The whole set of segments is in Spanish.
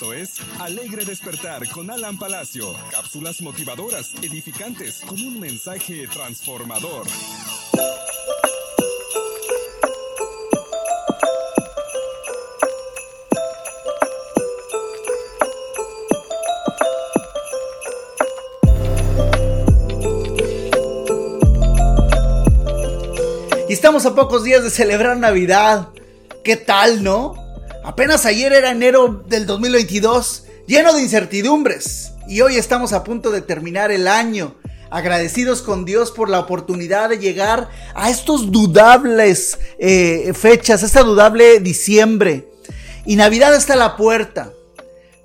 Esto es Alegre Despertar con Alan Palacio. Cápsulas motivadoras, edificantes, con un mensaje transformador. Y estamos a pocos días de celebrar Navidad. ¿Qué tal, no? Apenas ayer era enero del 2022, lleno de incertidumbres. Y hoy estamos a punto de terminar el año, agradecidos con Dios por la oportunidad de llegar a estos dudables eh, fechas, esta dudable diciembre. Y Navidad está a la puerta.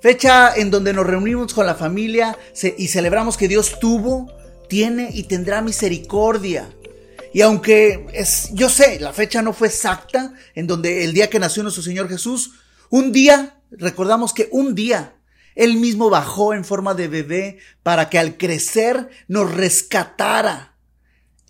Fecha en donde nos reunimos con la familia y celebramos que Dios tuvo, tiene y tendrá misericordia. Y aunque es, yo sé, la fecha no fue exacta, en donde el día que nació nuestro Señor Jesús, un día, recordamos que un día, Él mismo bajó en forma de bebé para que al crecer nos rescatara.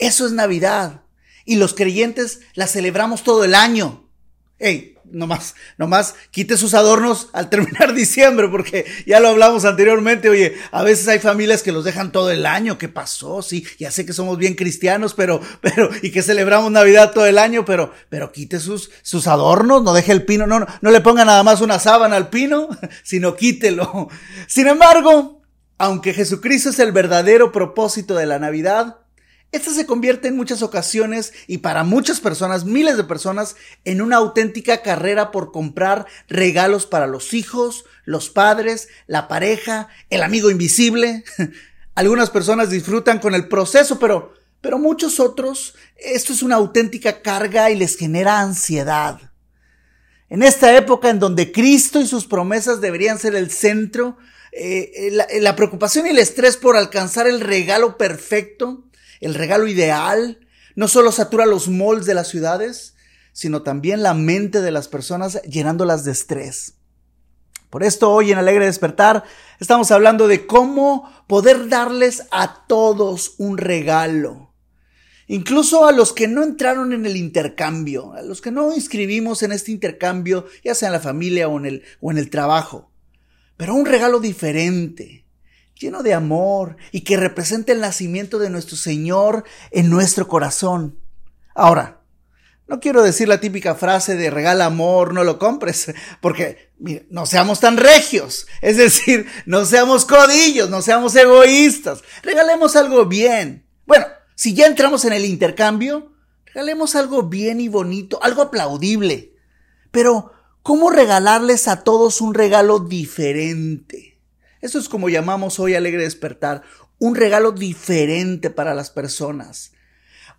Eso es Navidad. Y los creyentes la celebramos todo el año. Hey, nomás, nomás quite sus adornos al terminar diciembre, porque ya lo hablamos anteriormente, oye, a veces hay familias que los dejan todo el año, ¿qué pasó? Sí, ya sé que somos bien cristianos, pero, pero, y que celebramos Navidad todo el año, pero, pero quite sus, sus adornos, no deje el pino, no, no, no le ponga nada más una sábana al pino, sino quítelo. Sin embargo, aunque Jesucristo es el verdadero propósito de la Navidad, esta se convierte en muchas ocasiones y para muchas personas, miles de personas, en una auténtica carrera por comprar regalos para los hijos, los padres, la pareja, el amigo invisible. Algunas personas disfrutan con el proceso, pero, pero muchos otros, esto es una auténtica carga y les genera ansiedad. En esta época en donde Cristo y sus promesas deberían ser el centro, eh, la, la preocupación y el estrés por alcanzar el regalo perfecto, el regalo ideal no solo satura los moldes de las ciudades, sino también la mente de las personas llenándolas de estrés. Por esto hoy en Alegre Despertar estamos hablando de cómo poder darles a todos un regalo. Incluso a los que no entraron en el intercambio, a los que no inscribimos en este intercambio, ya sea en la familia o en el, o en el trabajo. Pero un regalo diferente, lleno de amor y que represente el nacimiento de nuestro Señor en nuestro corazón. Ahora, no quiero decir la típica frase de regala amor, no lo compres, porque no seamos tan regios, es decir, no seamos codillos, no seamos egoístas, regalemos algo bien. Bueno, si ya entramos en el intercambio, regalemos algo bien y bonito, algo aplaudible. Pero, ¿cómo regalarles a todos un regalo diferente? Eso es como llamamos hoy Alegre Despertar, un regalo diferente para las personas.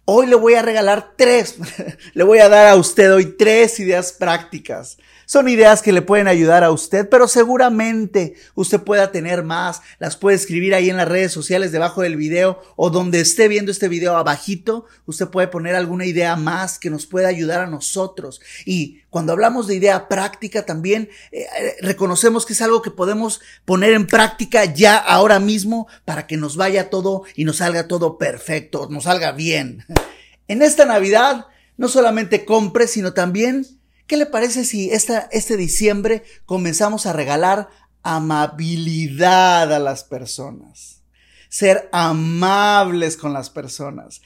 Hoy le voy a regalar tres, le voy a dar a usted hoy tres ideas prácticas son ideas que le pueden ayudar a usted, pero seguramente usted pueda tener más. Las puede escribir ahí en las redes sociales debajo del video o donde esté viendo este video abajito. Usted puede poner alguna idea más que nos pueda ayudar a nosotros. Y cuando hablamos de idea práctica también eh, eh, reconocemos que es algo que podemos poner en práctica ya ahora mismo para que nos vaya todo y nos salga todo perfecto, nos salga bien. En esta Navidad no solamente compre, sino también ¿Qué le parece si esta, este diciembre comenzamos a regalar amabilidad a las personas? Ser amables con las personas.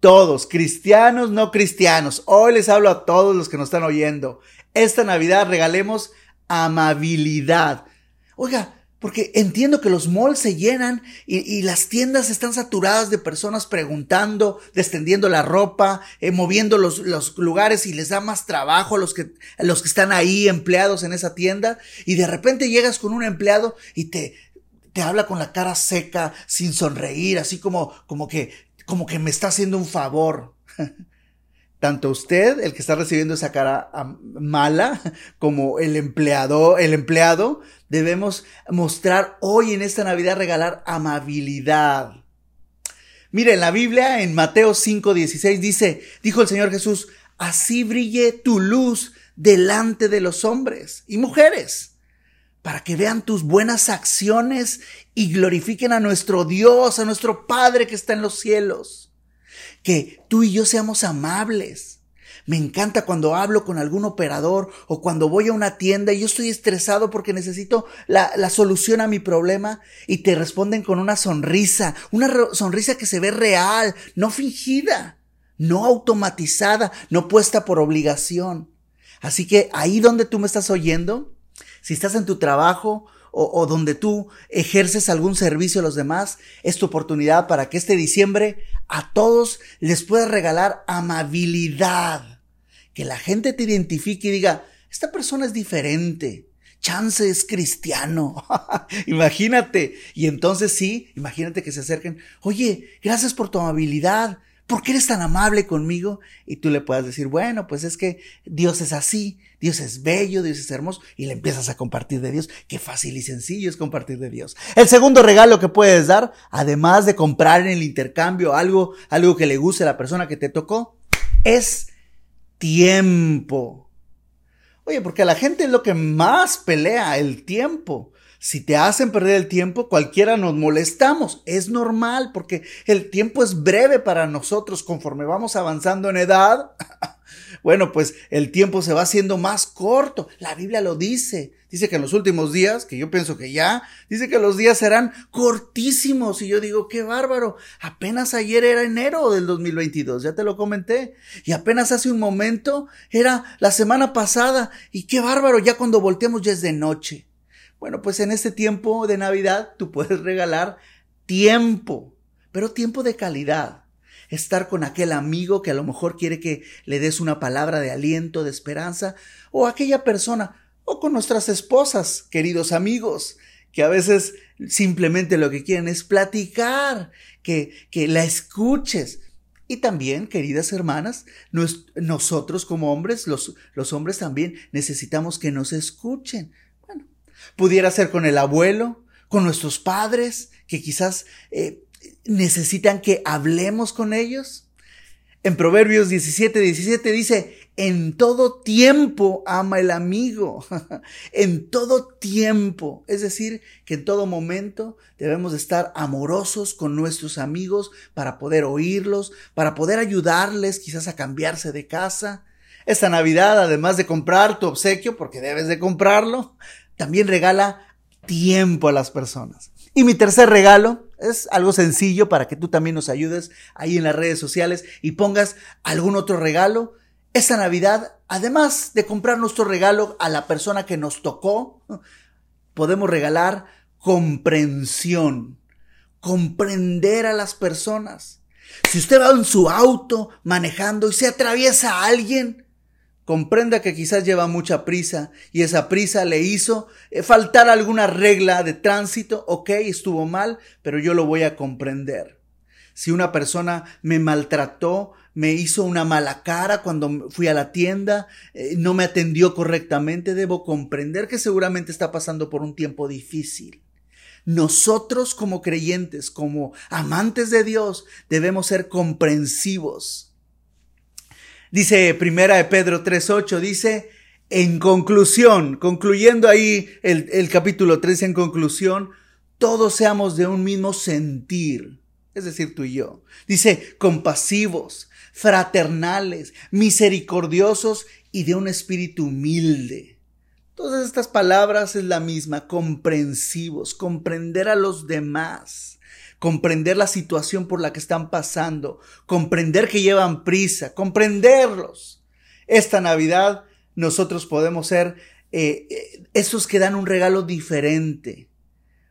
Todos, cristianos, no cristianos. Hoy les hablo a todos los que nos están oyendo. Esta Navidad regalemos amabilidad. Oiga, porque entiendo que los malls se llenan y, las tiendas están saturadas de personas preguntando, descendiendo la ropa, eh, moviendo los, los, lugares y les da más trabajo a los que, a los que están ahí empleados en esa tienda. Y de repente llegas con un empleado y te, te habla con la cara seca, sin sonreír, así como, como que, como que me está haciendo un favor. tanto usted, el que está recibiendo esa cara mala, como el empleado, el empleado, debemos mostrar hoy en esta Navidad regalar amabilidad. Mire, en la Biblia, en Mateo 5:16 dice, dijo el Señor Jesús, así brille tu luz delante de los hombres y mujeres, para que vean tus buenas acciones y glorifiquen a nuestro Dios, a nuestro Padre que está en los cielos que tú y yo seamos amables. Me encanta cuando hablo con algún operador o cuando voy a una tienda y yo estoy estresado porque necesito la, la, solución a mi problema y te responden con una sonrisa, una sonrisa que se ve real, no fingida, no automatizada, no puesta por obligación. Así que ahí donde tú me estás oyendo, si estás en tu trabajo o, donde tú ejerces algún servicio a los demás, es tu oportunidad para que este diciembre a todos les puedas regalar amabilidad. Que la gente te identifique y diga, esta persona es diferente. Chance es cristiano. imagínate. Y entonces sí, imagínate que se acerquen. Oye, gracias por tu amabilidad. ¿Por qué eres tan amable conmigo? Y tú le puedas decir, bueno, pues es que Dios es así, Dios es bello, Dios es hermoso, y le empiezas a compartir de Dios. Qué fácil y sencillo es compartir de Dios. El segundo regalo que puedes dar, además de comprar en el intercambio algo, algo que le guste a la persona que te tocó, es tiempo. Oye, porque a la gente es lo que más pelea, el tiempo. Si te hacen perder el tiempo, cualquiera nos molestamos. Es normal porque el tiempo es breve para nosotros conforme vamos avanzando en edad. bueno, pues el tiempo se va haciendo más corto. La Biblia lo dice. Dice que en los últimos días, que yo pienso que ya, dice que los días serán cortísimos. Y yo digo, qué bárbaro. Apenas ayer era enero del 2022, ya te lo comenté. Y apenas hace un momento era la semana pasada. Y qué bárbaro, ya cuando volteamos ya es de noche. Bueno, pues en este tiempo de Navidad tú puedes regalar tiempo, pero tiempo de calidad. Estar con aquel amigo que a lo mejor quiere que le des una palabra de aliento, de esperanza, o aquella persona, o con nuestras esposas, queridos amigos, que a veces simplemente lo que quieren es platicar, que, que la escuches. Y también, queridas hermanas, nosotros como hombres, los, los hombres también necesitamos que nos escuchen. Pudiera ser con el abuelo, con nuestros padres, que quizás eh, necesitan que hablemos con ellos. En Proverbios 17, 17 dice, en todo tiempo ama el amigo, en todo tiempo. Es decir, que en todo momento debemos estar amorosos con nuestros amigos para poder oírlos, para poder ayudarles quizás a cambiarse de casa. Esta Navidad, además de comprar tu obsequio, porque debes de comprarlo, también regala tiempo a las personas. Y mi tercer regalo es algo sencillo para que tú también nos ayudes ahí en las redes sociales y pongas algún otro regalo. Esta Navidad, además de comprar nuestro regalo a la persona que nos tocó, podemos regalar comprensión, comprender a las personas. Si usted va en su auto manejando y se atraviesa a alguien, Comprenda que quizás lleva mucha prisa y esa prisa le hizo eh, faltar alguna regla de tránsito. Ok, estuvo mal, pero yo lo voy a comprender. Si una persona me maltrató, me hizo una mala cara cuando fui a la tienda, eh, no me atendió correctamente, debo comprender que seguramente está pasando por un tiempo difícil. Nosotros como creyentes, como amantes de Dios, debemos ser comprensivos Dice Primera de Pedro 3.8, dice, en conclusión, concluyendo ahí el, el capítulo 3 en conclusión, todos seamos de un mismo sentir, es decir, tú y yo. Dice, compasivos, fraternales, misericordiosos y de un espíritu humilde. Todas estas palabras es la misma, comprensivos, comprender a los demás comprender la situación por la que están pasando, comprender que llevan prisa, comprenderlos. Esta Navidad nosotros podemos ser eh, eh, esos que dan un regalo diferente,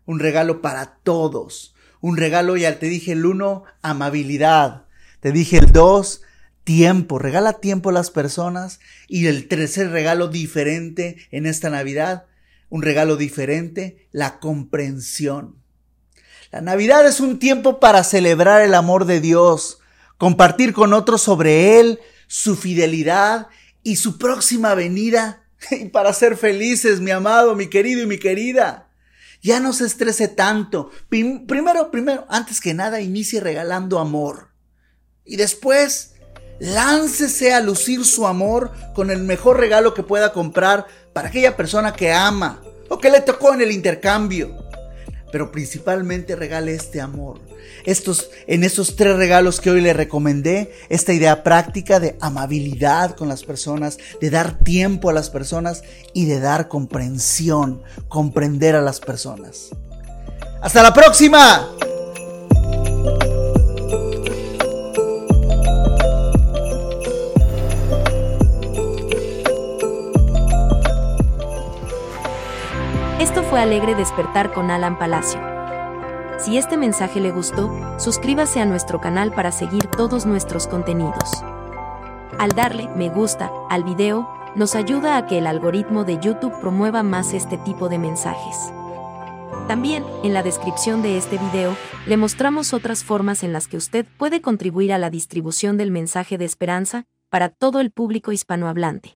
un regalo para todos, un regalo, ya te dije el uno, amabilidad, te dije el dos, tiempo, regala tiempo a las personas y el tercer regalo diferente en esta Navidad, un regalo diferente, la comprensión. La Navidad es un tiempo para celebrar el amor de Dios, compartir con otros sobre Él, su fidelidad y su próxima venida. Y para ser felices, mi amado, mi querido y mi querida. Ya no se estrese tanto. Primero, primero, antes que nada, inicie regalando amor. Y después, láncese a lucir su amor con el mejor regalo que pueda comprar para aquella persona que ama o que le tocó en el intercambio pero principalmente regale este amor. Estos, en estos tres regalos que hoy le recomendé, esta idea práctica de amabilidad con las personas, de dar tiempo a las personas y de dar comprensión, comprender a las personas. ¡Hasta la próxima! Fue Alegre Despertar con Alan Palacio. Si este mensaje le gustó, suscríbase a nuestro canal para seguir todos nuestros contenidos. Al darle me gusta al video, nos ayuda a que el algoritmo de YouTube promueva más este tipo de mensajes. También, en la descripción de este video, le mostramos otras formas en las que usted puede contribuir a la distribución del mensaje de esperanza para todo el público hispanohablante.